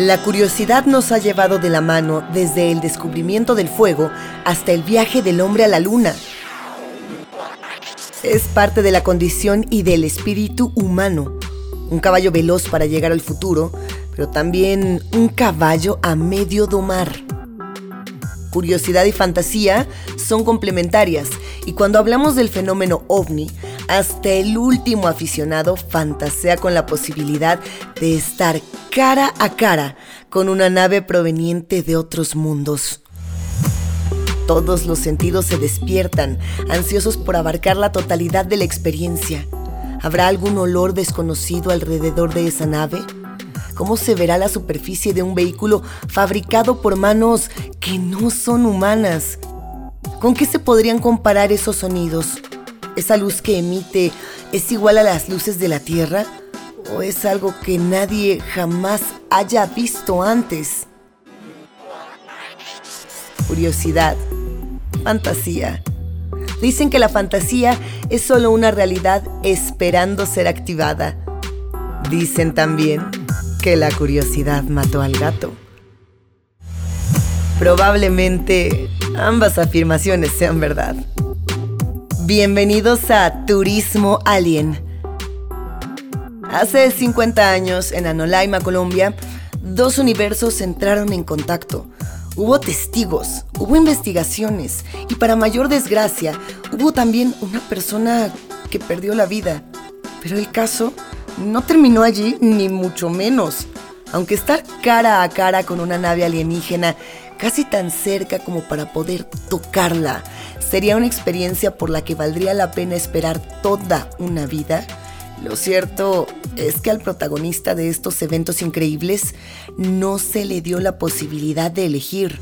La curiosidad nos ha llevado de la mano desde el descubrimiento del fuego hasta el viaje del hombre a la luna. Es parte de la condición y del espíritu humano. Un caballo veloz para llegar al futuro, pero también un caballo a medio domar. Curiosidad y fantasía son complementarias y cuando hablamos del fenómeno ovni, hasta el último aficionado fantasea con la posibilidad de estar cara a cara con una nave proveniente de otros mundos. Todos los sentidos se despiertan, ansiosos por abarcar la totalidad de la experiencia. ¿Habrá algún olor desconocido alrededor de esa nave? ¿Cómo se verá la superficie de un vehículo fabricado por manos que no son humanas? ¿Con qué se podrían comparar esos sonidos? ¿Esa luz que emite es igual a las luces de la Tierra? ¿O es algo que nadie jamás haya visto antes? Curiosidad. Fantasía. Dicen que la fantasía es solo una realidad esperando ser activada. Dicen también que la curiosidad mató al gato. Probablemente ambas afirmaciones sean verdad. Bienvenidos a Turismo Alien. Hace 50 años, en Anolaima, Colombia, dos universos entraron en contacto. Hubo testigos, hubo investigaciones y para mayor desgracia, hubo también una persona que perdió la vida. Pero el caso no terminó allí, ni mucho menos. Aunque estar cara a cara con una nave alienígena, casi tan cerca como para poder tocarla, sería una experiencia por la que valdría la pena esperar toda una vida, lo cierto es que al protagonista de estos eventos increíbles no se le dio la posibilidad de elegir.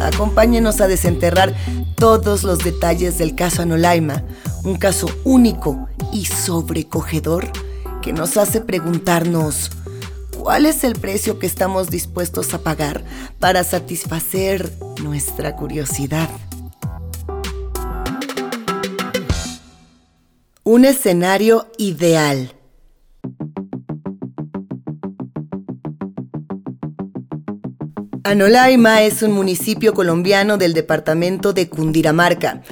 Acompáñenos a desenterrar todos los detalles del caso Anolaima, un caso único y sobrecogedor que nos hace preguntarnos cuál es el precio que estamos dispuestos a pagar para satisfacer nuestra curiosidad. Un escenario ideal. Anolaima es un municipio colombiano del departamento de Cundinamarca.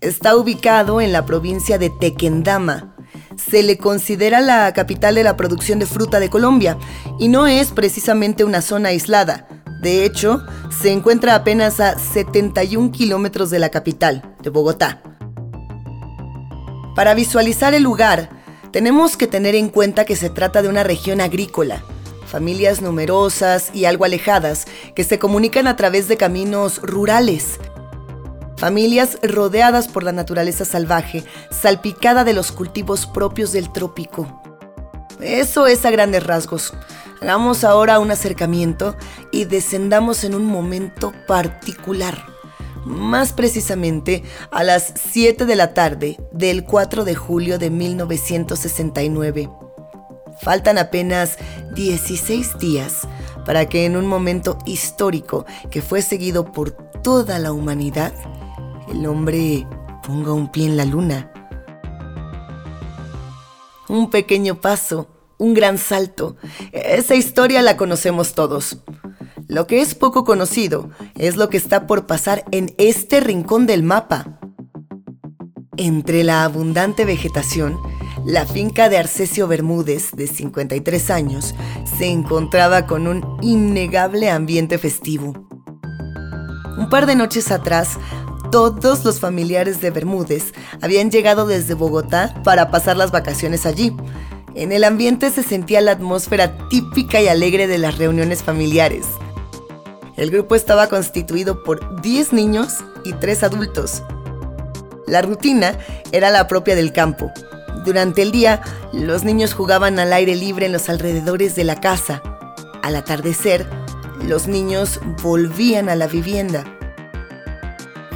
Está ubicado en la provincia de Tequendama. Se le considera la capital de la producción de fruta de Colombia y no es precisamente una zona aislada. De hecho, se encuentra apenas a 71 kilómetros de la capital, de Bogotá. Para visualizar el lugar, tenemos que tener en cuenta que se trata de una región agrícola, familias numerosas y algo alejadas que se comunican a través de caminos rurales. Familias rodeadas por la naturaleza salvaje, salpicada de los cultivos propios del trópico. Eso es a grandes rasgos. Hagamos ahora un acercamiento y descendamos en un momento particular más precisamente a las 7 de la tarde del 4 de julio de 1969. Faltan apenas 16 días para que en un momento histórico que fue seguido por toda la humanidad, el hombre ponga un pie en la luna. Un pequeño paso, un gran salto. Esa historia la conocemos todos. Lo que es poco conocido es lo que está por pasar en este rincón del mapa. Entre la abundante vegetación, la finca de Arcesio Bermúdez, de 53 años, se encontraba con un innegable ambiente festivo. Un par de noches atrás, todos los familiares de Bermúdez habían llegado desde Bogotá para pasar las vacaciones allí. En el ambiente se sentía la atmósfera típica y alegre de las reuniones familiares. El grupo estaba constituido por 10 niños y 3 adultos. La rutina era la propia del campo. Durante el día, los niños jugaban al aire libre en los alrededores de la casa. Al atardecer, los niños volvían a la vivienda.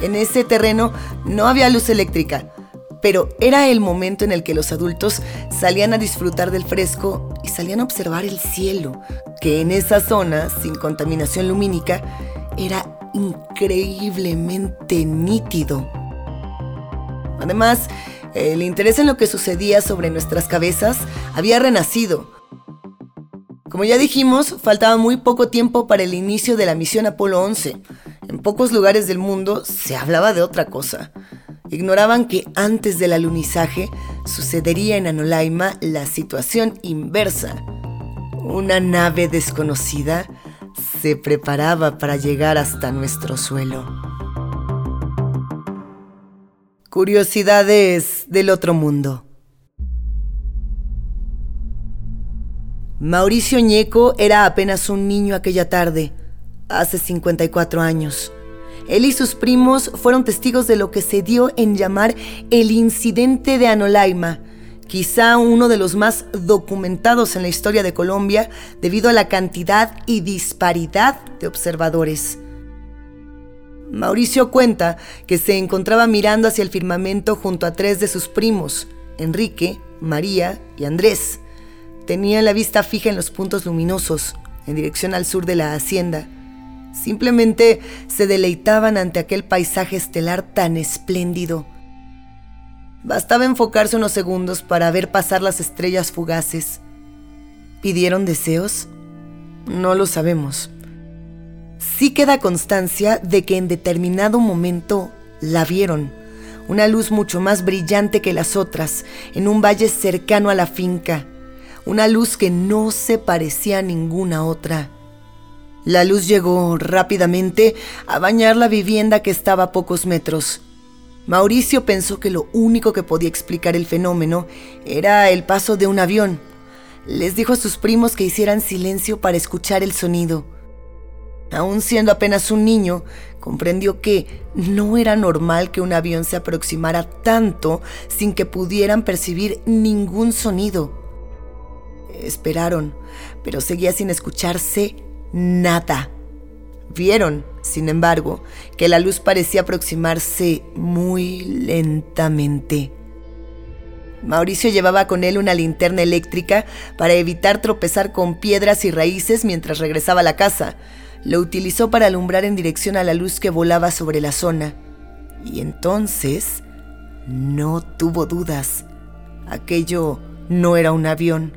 En ese terreno no había luz eléctrica, pero era el momento en el que los adultos salían a disfrutar del fresco y salían a observar el cielo, que en esa zona, sin contaminación lumínica, era increíblemente nítido. Además, el interés en lo que sucedía sobre nuestras cabezas había renacido. Como ya dijimos, faltaba muy poco tiempo para el inicio de la misión Apolo 11. En pocos lugares del mundo se hablaba de otra cosa. Ignoraban que antes del alunizaje sucedería en Anolaima la situación inversa. Una nave desconocida se preparaba para llegar hasta nuestro suelo. Curiosidades del otro mundo. Mauricio Ñeco era apenas un niño aquella tarde, hace 54 años. Él y sus primos fueron testigos de lo que se dio en llamar el incidente de Anolaima, quizá uno de los más documentados en la historia de Colombia debido a la cantidad y disparidad de observadores. Mauricio cuenta que se encontraba mirando hacia el firmamento junto a tres de sus primos, Enrique, María y Andrés. Tenían la vista fija en los puntos luminosos, en dirección al sur de la hacienda. Simplemente se deleitaban ante aquel paisaje estelar tan espléndido. Bastaba enfocarse unos segundos para ver pasar las estrellas fugaces. ¿Pidieron deseos? No lo sabemos. Sí queda constancia de que en determinado momento la vieron, una luz mucho más brillante que las otras, en un valle cercano a la finca una luz que no se parecía a ninguna otra. La luz llegó rápidamente a bañar la vivienda que estaba a pocos metros. Mauricio pensó que lo único que podía explicar el fenómeno era el paso de un avión. Les dijo a sus primos que hicieran silencio para escuchar el sonido. Aún siendo apenas un niño, comprendió que no era normal que un avión se aproximara tanto sin que pudieran percibir ningún sonido. Esperaron, pero seguía sin escucharse nada. Vieron, sin embargo, que la luz parecía aproximarse muy lentamente. Mauricio llevaba con él una linterna eléctrica para evitar tropezar con piedras y raíces mientras regresaba a la casa. Lo utilizó para alumbrar en dirección a la luz que volaba sobre la zona. Y entonces no tuvo dudas. Aquello no era un avión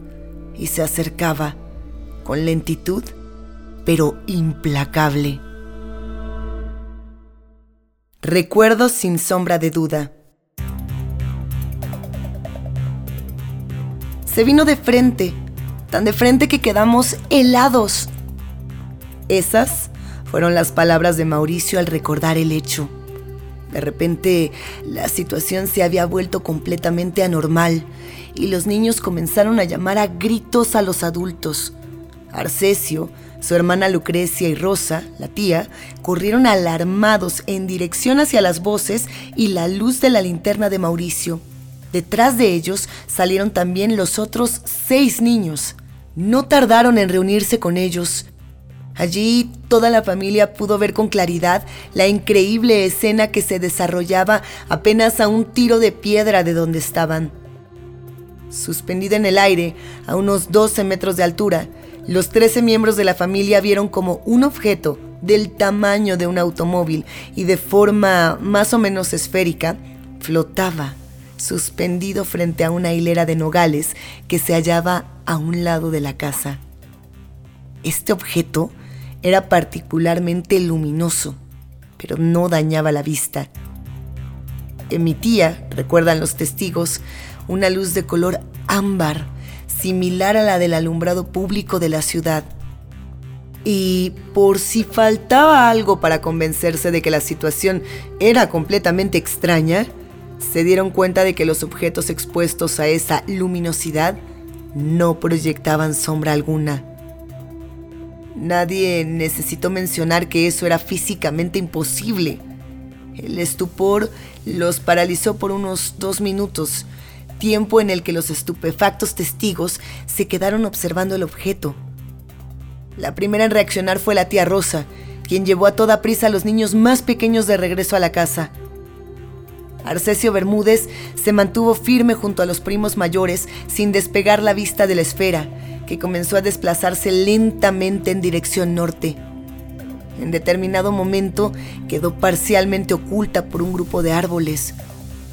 y se acercaba con lentitud, pero implacable. Recuerdo sin sombra de duda. Se vino de frente, tan de frente que quedamos helados. Esas fueron las palabras de Mauricio al recordar el hecho. De repente, la situación se había vuelto completamente anormal y los niños comenzaron a llamar a gritos a los adultos. Arcesio, su hermana Lucrecia y Rosa, la tía, corrieron alarmados en dirección hacia las voces y la luz de la linterna de Mauricio. Detrás de ellos salieron también los otros seis niños. No tardaron en reunirse con ellos. Allí toda la familia pudo ver con claridad la increíble escena que se desarrollaba apenas a un tiro de piedra de donde estaban. Suspendida en el aire, a unos 12 metros de altura, los 13 miembros de la familia vieron como un objeto del tamaño de un automóvil y de forma más o menos esférica flotaba suspendido frente a una hilera de nogales que se hallaba a un lado de la casa. Este objeto era particularmente luminoso, pero no dañaba la vista. Emitía, recuerdan los testigos, una luz de color ámbar, similar a la del alumbrado público de la ciudad. Y por si faltaba algo para convencerse de que la situación era completamente extraña, se dieron cuenta de que los objetos expuestos a esa luminosidad no proyectaban sombra alguna. Nadie necesitó mencionar que eso era físicamente imposible. El estupor los paralizó por unos dos minutos, tiempo en el que los estupefactos testigos se quedaron observando el objeto. La primera en reaccionar fue la tía Rosa, quien llevó a toda prisa a los niños más pequeños de regreso a la casa. Arcesio Bermúdez se mantuvo firme junto a los primos mayores sin despegar la vista de la esfera, que comenzó a desplazarse lentamente en dirección norte. En determinado momento quedó parcialmente oculta por un grupo de árboles.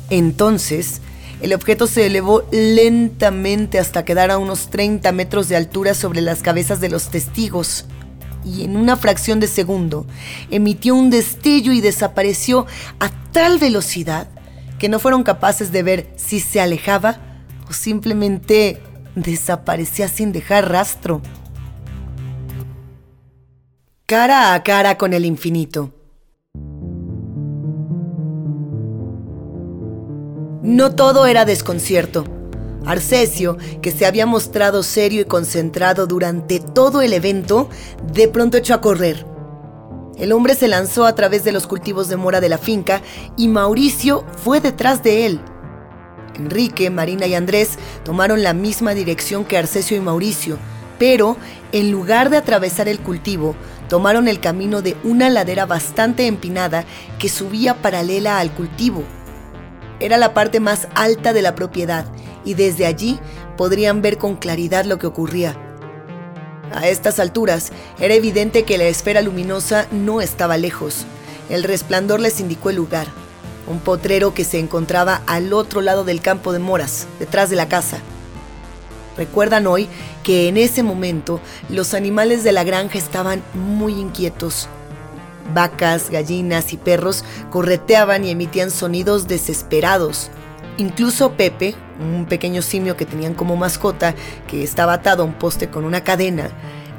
Entonces, El objeto se elevó lentamente hasta quedar a unos 30 metros de altura sobre las cabezas de los testigos y en una fracción de segundo emitió un destello y desapareció a tal velocidad que no fueron capaces de ver si se alejaba o simplemente desaparecía sin dejar rastro. Cara a cara con el infinito. No todo era desconcierto. Arcesio, que se había mostrado serio y concentrado durante todo el evento, de pronto echó a correr. El hombre se lanzó a través de los cultivos de mora de la finca y Mauricio fue detrás de él. Enrique, Marina y Andrés tomaron la misma dirección que Arcesio y Mauricio, pero en lugar de atravesar el cultivo, tomaron el camino de una ladera bastante empinada que subía paralela al cultivo. Era la parte más alta de la propiedad y desde allí podrían ver con claridad lo que ocurría. A estas alturas era evidente que la esfera luminosa no estaba lejos. El resplandor les indicó el lugar, un potrero que se encontraba al otro lado del campo de moras, detrás de la casa. Recuerdan hoy que en ese momento los animales de la granja estaban muy inquietos. Vacas, gallinas y perros correteaban y emitían sonidos desesperados. Incluso Pepe, un pequeño simio que tenían como mascota, que estaba atado a un poste con una cadena,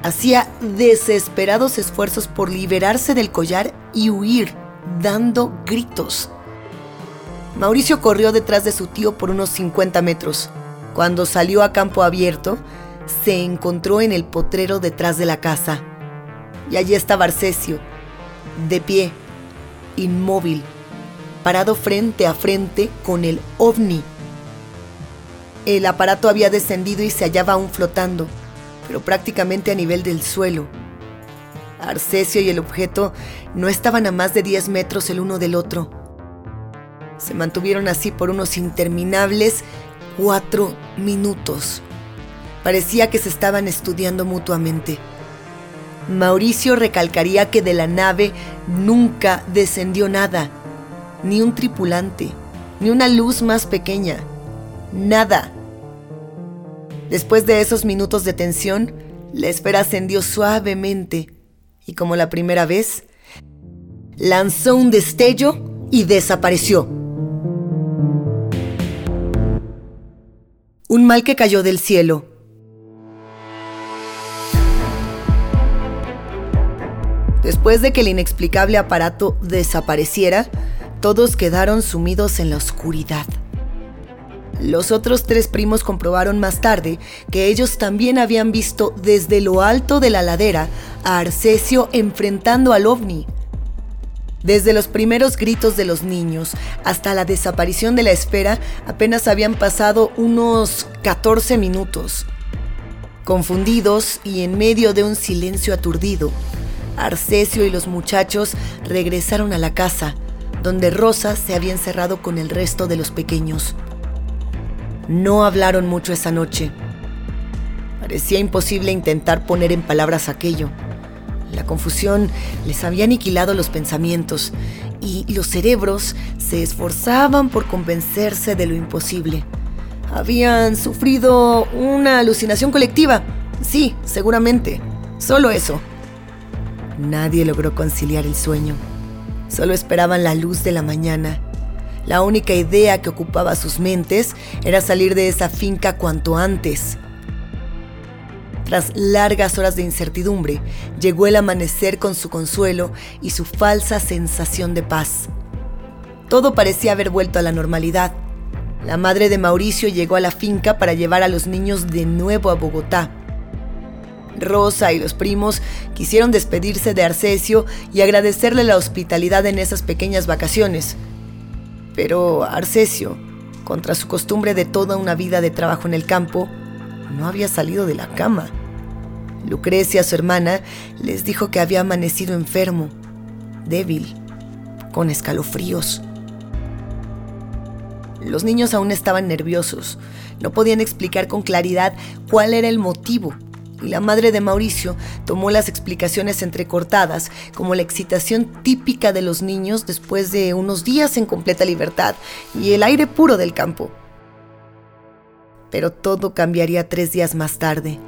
hacía desesperados esfuerzos por liberarse del collar y huir, dando gritos. Mauricio corrió detrás de su tío por unos 50 metros. Cuando salió a campo abierto, se encontró en el potrero detrás de la casa. Y allí estaba Arcesio, de pie, inmóvil, parado frente a frente con el ovni. El aparato había descendido y se hallaba aún flotando, pero prácticamente a nivel del suelo. Arcesio y el objeto no estaban a más de 10 metros el uno del otro. Se mantuvieron así por unos interminables cuatro minutos. Parecía que se estaban estudiando mutuamente. Mauricio recalcaría que de la nave nunca descendió nada ni un tripulante, ni una luz más pequeña, nada. Después de esos minutos de tensión, la esfera ascendió suavemente y como la primera vez, lanzó un destello y desapareció. Un mal que cayó del cielo. Después de que el inexplicable aparato desapareciera, todos quedaron sumidos en la oscuridad. Los otros tres primos comprobaron más tarde que ellos también habían visto desde lo alto de la ladera a Arcesio enfrentando al ovni. Desde los primeros gritos de los niños hasta la desaparición de la esfera apenas habían pasado unos 14 minutos. Confundidos y en medio de un silencio aturdido, Arcesio y los muchachos regresaron a la casa donde Rosa se había encerrado con el resto de los pequeños. No hablaron mucho esa noche. Parecía imposible intentar poner en palabras aquello. La confusión les había aniquilado los pensamientos y los cerebros se esforzaban por convencerse de lo imposible. Habían sufrido una alucinación colectiva. Sí, seguramente. Solo eso. Nadie logró conciliar el sueño. Solo esperaban la luz de la mañana. La única idea que ocupaba sus mentes era salir de esa finca cuanto antes. Tras largas horas de incertidumbre, llegó el amanecer con su consuelo y su falsa sensación de paz. Todo parecía haber vuelto a la normalidad. La madre de Mauricio llegó a la finca para llevar a los niños de nuevo a Bogotá. Rosa y los primos quisieron despedirse de Arcesio y agradecerle la hospitalidad en esas pequeñas vacaciones. Pero Arcesio, contra su costumbre de toda una vida de trabajo en el campo, no había salido de la cama. Lucrecia, su hermana, les dijo que había amanecido enfermo, débil, con escalofríos. Los niños aún estaban nerviosos. No podían explicar con claridad cuál era el motivo y la madre de Mauricio tomó las explicaciones entrecortadas como la excitación típica de los niños después de unos días en completa libertad y el aire puro del campo. Pero todo cambiaría tres días más tarde.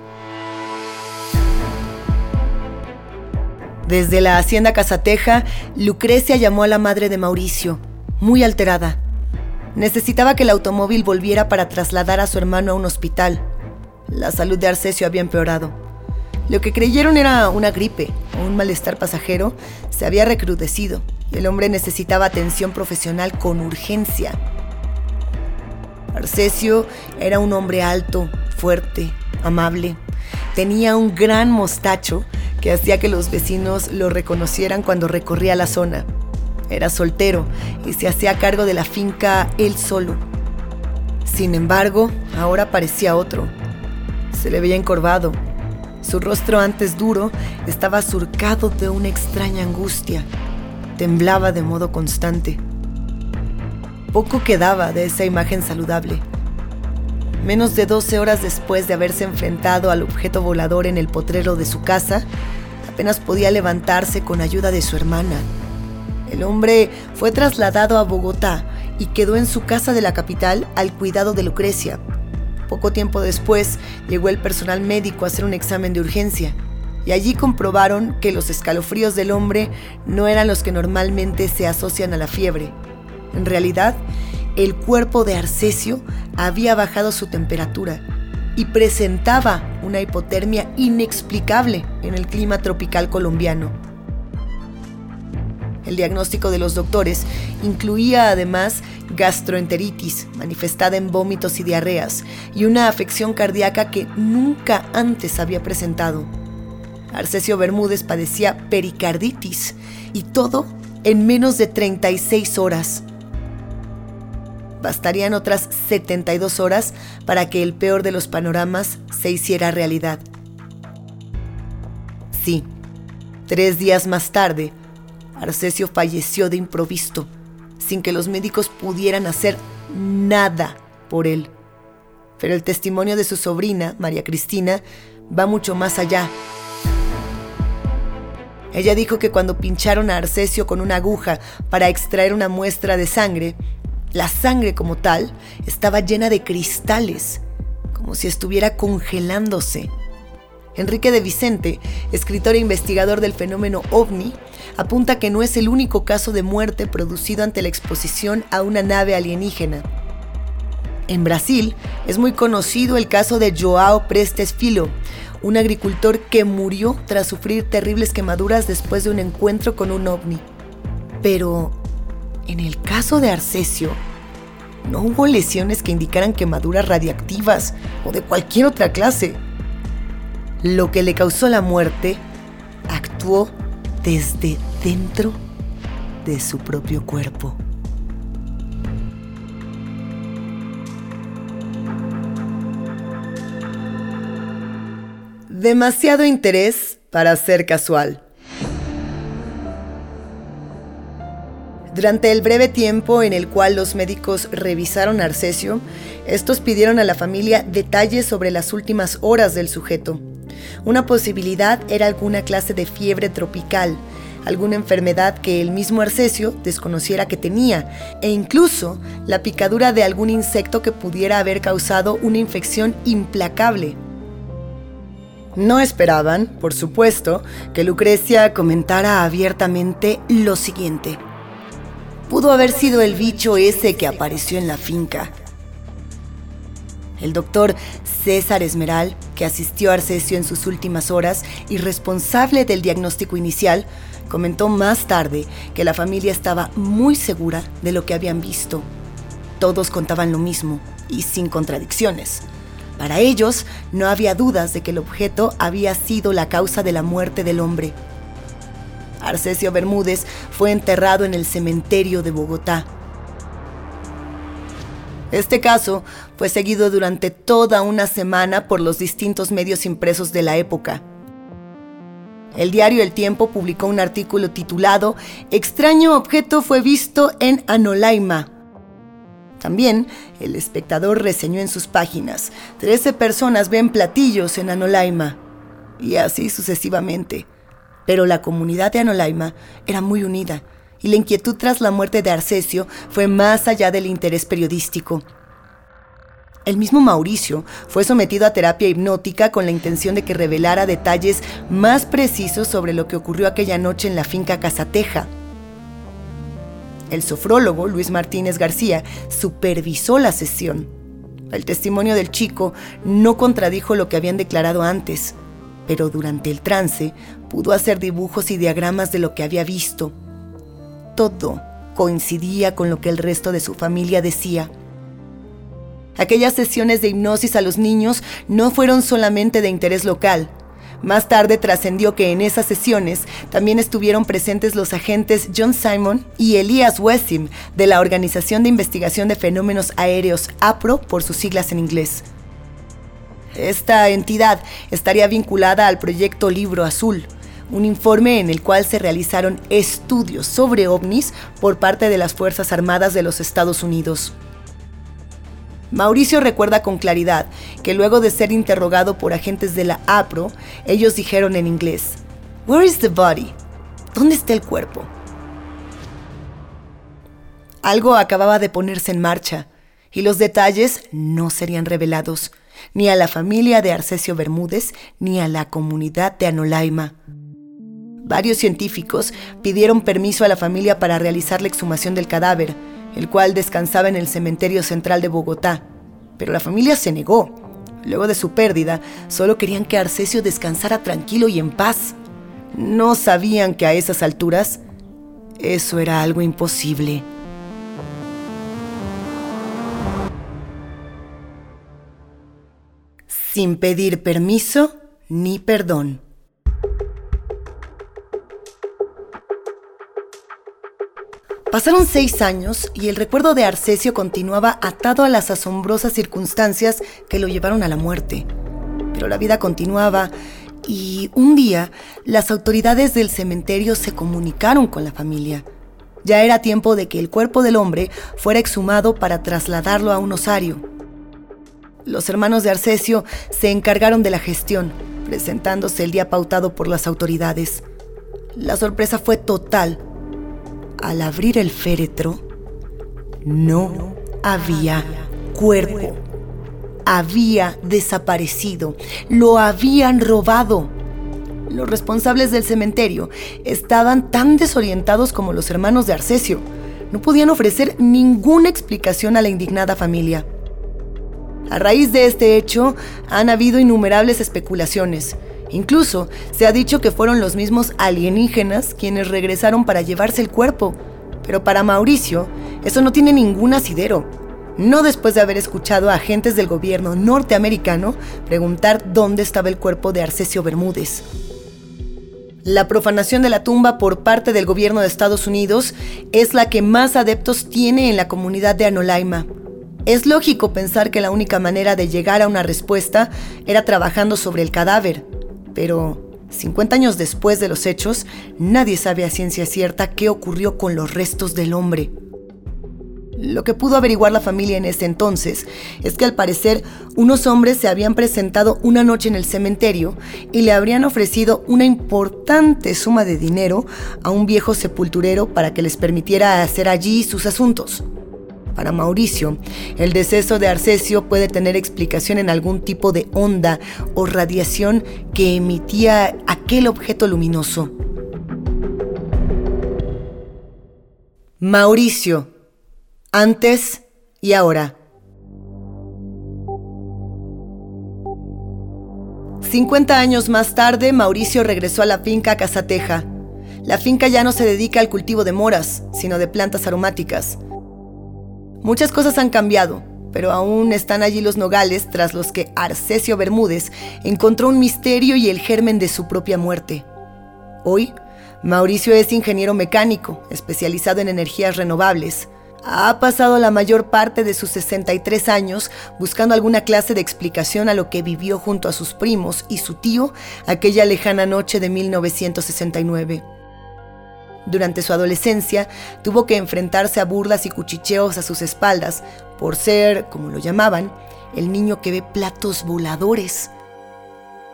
Desde la hacienda Casateja, Lucrecia llamó a la madre de Mauricio, muy alterada. Necesitaba que el automóvil volviera para trasladar a su hermano a un hospital. La salud de Arcesio había empeorado. Lo que creyeron era una gripe o un malestar pasajero se había recrudecido. El hombre necesitaba atención profesional con urgencia. Arcesio era un hombre alto, fuerte, amable. Tenía un gran mostacho que hacía que los vecinos lo reconocieran cuando recorría la zona. Era soltero y se hacía cargo de la finca él solo. Sin embargo, ahora parecía otro. Se le veía encorvado. Su rostro antes duro estaba surcado de una extraña angustia. Temblaba de modo constante. Poco quedaba de esa imagen saludable. Menos de 12 horas después de haberse enfrentado al objeto volador en el potrero de su casa, apenas podía levantarse con ayuda de su hermana. El hombre fue trasladado a Bogotá y quedó en su casa de la capital al cuidado de Lucrecia. Poco tiempo después llegó el personal médico a hacer un examen de urgencia y allí comprobaron que los escalofríos del hombre no eran los que normalmente se asocian a la fiebre. En realidad, el cuerpo de Arcesio había bajado su temperatura y presentaba una hipotermia inexplicable en el clima tropical colombiano. El diagnóstico de los doctores incluía además gastroenteritis, manifestada en vómitos y diarreas, y una afección cardíaca que nunca antes había presentado. Arcesio Bermúdez padecía pericarditis y todo en menos de 36 horas. Bastarían otras 72 horas para que el peor de los panoramas se hiciera realidad. Sí, tres días más tarde, Arcesio falleció de improviso, sin que los médicos pudieran hacer nada por él. Pero el testimonio de su sobrina, María Cristina, va mucho más allá. Ella dijo que cuando pincharon a Arcesio con una aguja para extraer una muestra de sangre, la sangre como tal estaba llena de cristales, como si estuviera congelándose. Enrique de Vicente, escritor e investigador del fenómeno ovni, apunta que no es el único caso de muerte producido ante la exposición a una nave alienígena. En Brasil es muy conocido el caso de Joao Prestes Filo, un agricultor que murió tras sufrir terribles quemaduras después de un encuentro con un ovni. Pero, en el caso de Arcesio, no hubo lesiones que indicaran quemaduras radiactivas o de cualquier otra clase. Lo que le causó la muerte actuó desde dentro de su propio cuerpo. Demasiado interés para ser casual. Durante el breve tiempo en el cual los médicos revisaron a Arcesio, estos pidieron a la familia detalles sobre las últimas horas del sujeto. Una posibilidad era alguna clase de fiebre tropical, alguna enfermedad que el mismo Arcesio desconociera que tenía, e incluso la picadura de algún insecto que pudiera haber causado una infección implacable. No esperaban, por supuesto, que Lucrecia comentara abiertamente lo siguiente. Pudo haber sido el bicho ese que apareció en la finca. El doctor César Esmeral, que asistió a Arcesio en sus últimas horas y responsable del diagnóstico inicial, comentó más tarde que la familia estaba muy segura de lo que habían visto. Todos contaban lo mismo y sin contradicciones. Para ellos no había dudas de que el objeto había sido la causa de la muerte del hombre. Arcesio Bermúdez fue enterrado en el cementerio de Bogotá. Este caso fue seguido durante toda una semana por los distintos medios impresos de la época. El diario El Tiempo publicó un artículo titulado Extraño objeto fue visto en Anolaima. También el espectador reseñó en sus páginas, 13 personas ven platillos en Anolaima. Y así sucesivamente pero la comunidad de Anolaima era muy unida y la inquietud tras la muerte de Arcesio fue más allá del interés periodístico. El mismo Mauricio fue sometido a terapia hipnótica con la intención de que revelara detalles más precisos sobre lo que ocurrió aquella noche en la finca Casateja. El sofrólogo Luis Martínez García supervisó la sesión. El testimonio del chico no contradijo lo que habían declarado antes, pero durante el trance pudo hacer dibujos y diagramas de lo que había visto. Todo coincidía con lo que el resto de su familia decía. Aquellas sesiones de hipnosis a los niños no fueron solamente de interés local. Más tarde trascendió que en esas sesiones también estuvieron presentes los agentes John Simon y Elias Wessim de la Organización de Investigación de Fenómenos Aéreos APRO por sus siglas en inglés. Esta entidad estaría vinculada al proyecto Libro Azul, un informe en el cual se realizaron estudios sobre ovnis por parte de las Fuerzas Armadas de los Estados Unidos. Mauricio recuerda con claridad que luego de ser interrogado por agentes de la APRO, ellos dijeron en inglés, Where is the body? ¿Dónde está el cuerpo? Algo acababa de ponerse en marcha y los detalles no serían revelados ni a la familia de Arcesio Bermúdez ni a la comunidad de Anolaima. Varios científicos pidieron permiso a la familia para realizar la exhumación del cadáver, el cual descansaba en el cementerio central de Bogotá. Pero la familia se negó. Luego de su pérdida, solo querían que Arcesio descansara tranquilo y en paz. No sabían que a esas alturas eso era algo imposible. Sin pedir permiso ni perdón. Pasaron seis años y el recuerdo de Arcesio continuaba atado a las asombrosas circunstancias que lo llevaron a la muerte. Pero la vida continuaba y un día las autoridades del cementerio se comunicaron con la familia. Ya era tiempo de que el cuerpo del hombre fuera exhumado para trasladarlo a un osario. Los hermanos de Arcesio se encargaron de la gestión, presentándose el día pautado por las autoridades. La sorpresa fue total al abrir el féretro, no había cuerpo. Había desaparecido. Lo habían robado. Los responsables del cementerio estaban tan desorientados como los hermanos de Arcesio. No podían ofrecer ninguna explicación a la indignada familia. A raíz de este hecho, han habido innumerables especulaciones. Incluso se ha dicho que fueron los mismos alienígenas quienes regresaron para llevarse el cuerpo. Pero para Mauricio, eso no tiene ningún asidero. No después de haber escuchado a agentes del gobierno norteamericano preguntar dónde estaba el cuerpo de Arcesio Bermúdez. La profanación de la tumba por parte del gobierno de Estados Unidos es la que más adeptos tiene en la comunidad de Anolaima. Es lógico pensar que la única manera de llegar a una respuesta era trabajando sobre el cadáver, pero 50 años después de los hechos, nadie sabe a ciencia cierta qué ocurrió con los restos del hombre. Lo que pudo averiguar la familia en ese entonces es que al parecer unos hombres se habían presentado una noche en el cementerio y le habrían ofrecido una importante suma de dinero a un viejo sepulturero para que les permitiera hacer allí sus asuntos. Para Mauricio, el deceso de Arcesio puede tener explicación en algún tipo de onda o radiación que emitía aquel objeto luminoso. Mauricio, antes y ahora. 50 años más tarde, Mauricio regresó a la finca Casateja. La finca ya no se dedica al cultivo de moras, sino de plantas aromáticas. Muchas cosas han cambiado, pero aún están allí los nogales tras los que Arcesio Bermúdez encontró un misterio y el germen de su propia muerte. Hoy, Mauricio es ingeniero mecánico, especializado en energías renovables. Ha pasado la mayor parte de sus 63 años buscando alguna clase de explicación a lo que vivió junto a sus primos y su tío aquella lejana noche de 1969. Durante su adolescencia tuvo que enfrentarse a burlas y cuchicheos a sus espaldas por ser, como lo llamaban, el niño que ve platos voladores.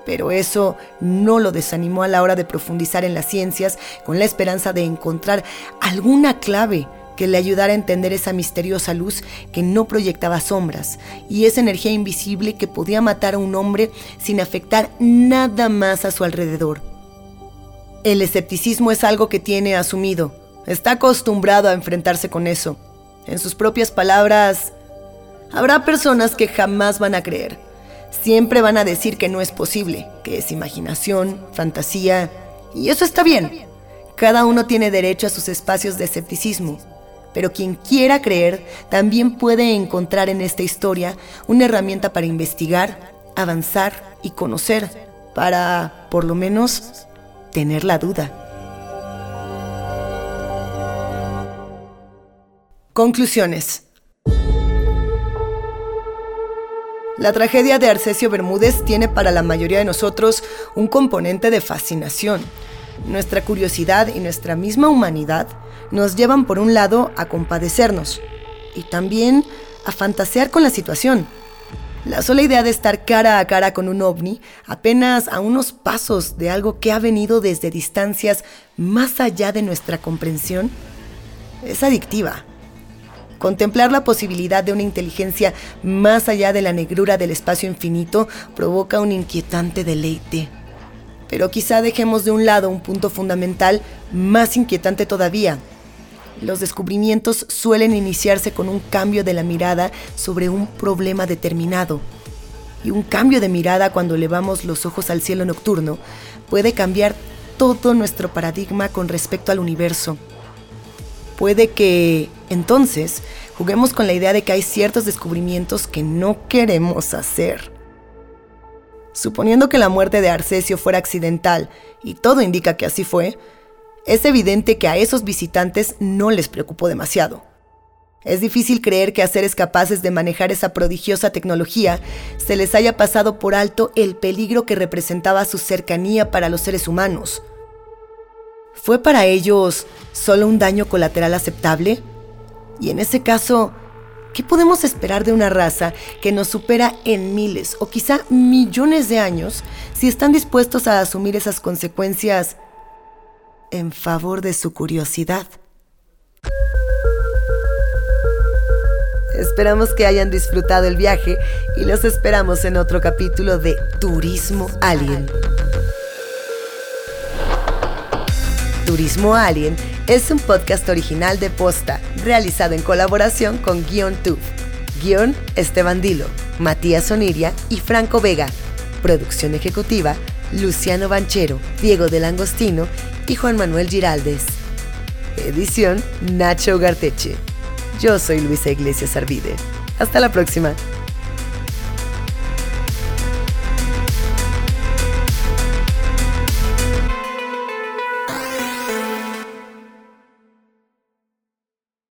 Pero eso no lo desanimó a la hora de profundizar en las ciencias con la esperanza de encontrar alguna clave que le ayudara a entender esa misteriosa luz que no proyectaba sombras y esa energía invisible que podía matar a un hombre sin afectar nada más a su alrededor. El escepticismo es algo que tiene asumido, está acostumbrado a enfrentarse con eso. En sus propias palabras, habrá personas que jamás van a creer. Siempre van a decir que no es posible, que es imaginación, fantasía, y eso está bien. Cada uno tiene derecho a sus espacios de escepticismo, pero quien quiera creer también puede encontrar en esta historia una herramienta para investigar, avanzar y conocer, para, por lo menos, tener la duda. Conclusiones. La tragedia de Arcesio Bermúdez tiene para la mayoría de nosotros un componente de fascinación. Nuestra curiosidad y nuestra misma humanidad nos llevan por un lado a compadecernos y también a fantasear con la situación. La sola idea de estar cara a cara con un ovni, apenas a unos pasos de algo que ha venido desde distancias más allá de nuestra comprensión, es adictiva. Contemplar la posibilidad de una inteligencia más allá de la negrura del espacio infinito provoca un inquietante deleite. Pero quizá dejemos de un lado un punto fundamental más inquietante todavía, los descubrimientos suelen iniciarse con un cambio de la mirada sobre un problema determinado. Y un cambio de mirada cuando elevamos los ojos al cielo nocturno puede cambiar todo nuestro paradigma con respecto al universo. Puede que, entonces, juguemos con la idea de que hay ciertos descubrimientos que no queremos hacer. Suponiendo que la muerte de Arcesio fuera accidental, y todo indica que así fue, es evidente que a esos visitantes no les preocupó demasiado. Es difícil creer que a seres capaces de manejar esa prodigiosa tecnología se les haya pasado por alto el peligro que representaba su cercanía para los seres humanos. ¿Fue para ellos solo un daño colateral aceptable? Y en ese caso, ¿qué podemos esperar de una raza que nos supera en miles o quizá millones de años si están dispuestos a asumir esas consecuencias en favor de su curiosidad. Esperamos que hayan disfrutado el viaje y los esperamos en otro capítulo de Turismo Alien. Turismo Alien es un podcast original de Posta, realizado en colaboración con Guion Tube. Guión Esteban Dilo, Matías Oniria y Franco Vega. Producción ejecutiva Luciano Banchero, Diego del Angostino y Juan Manuel Giraldes. Edición Nacho Garteche. Yo soy Luisa Iglesias Arvide. Hasta la próxima.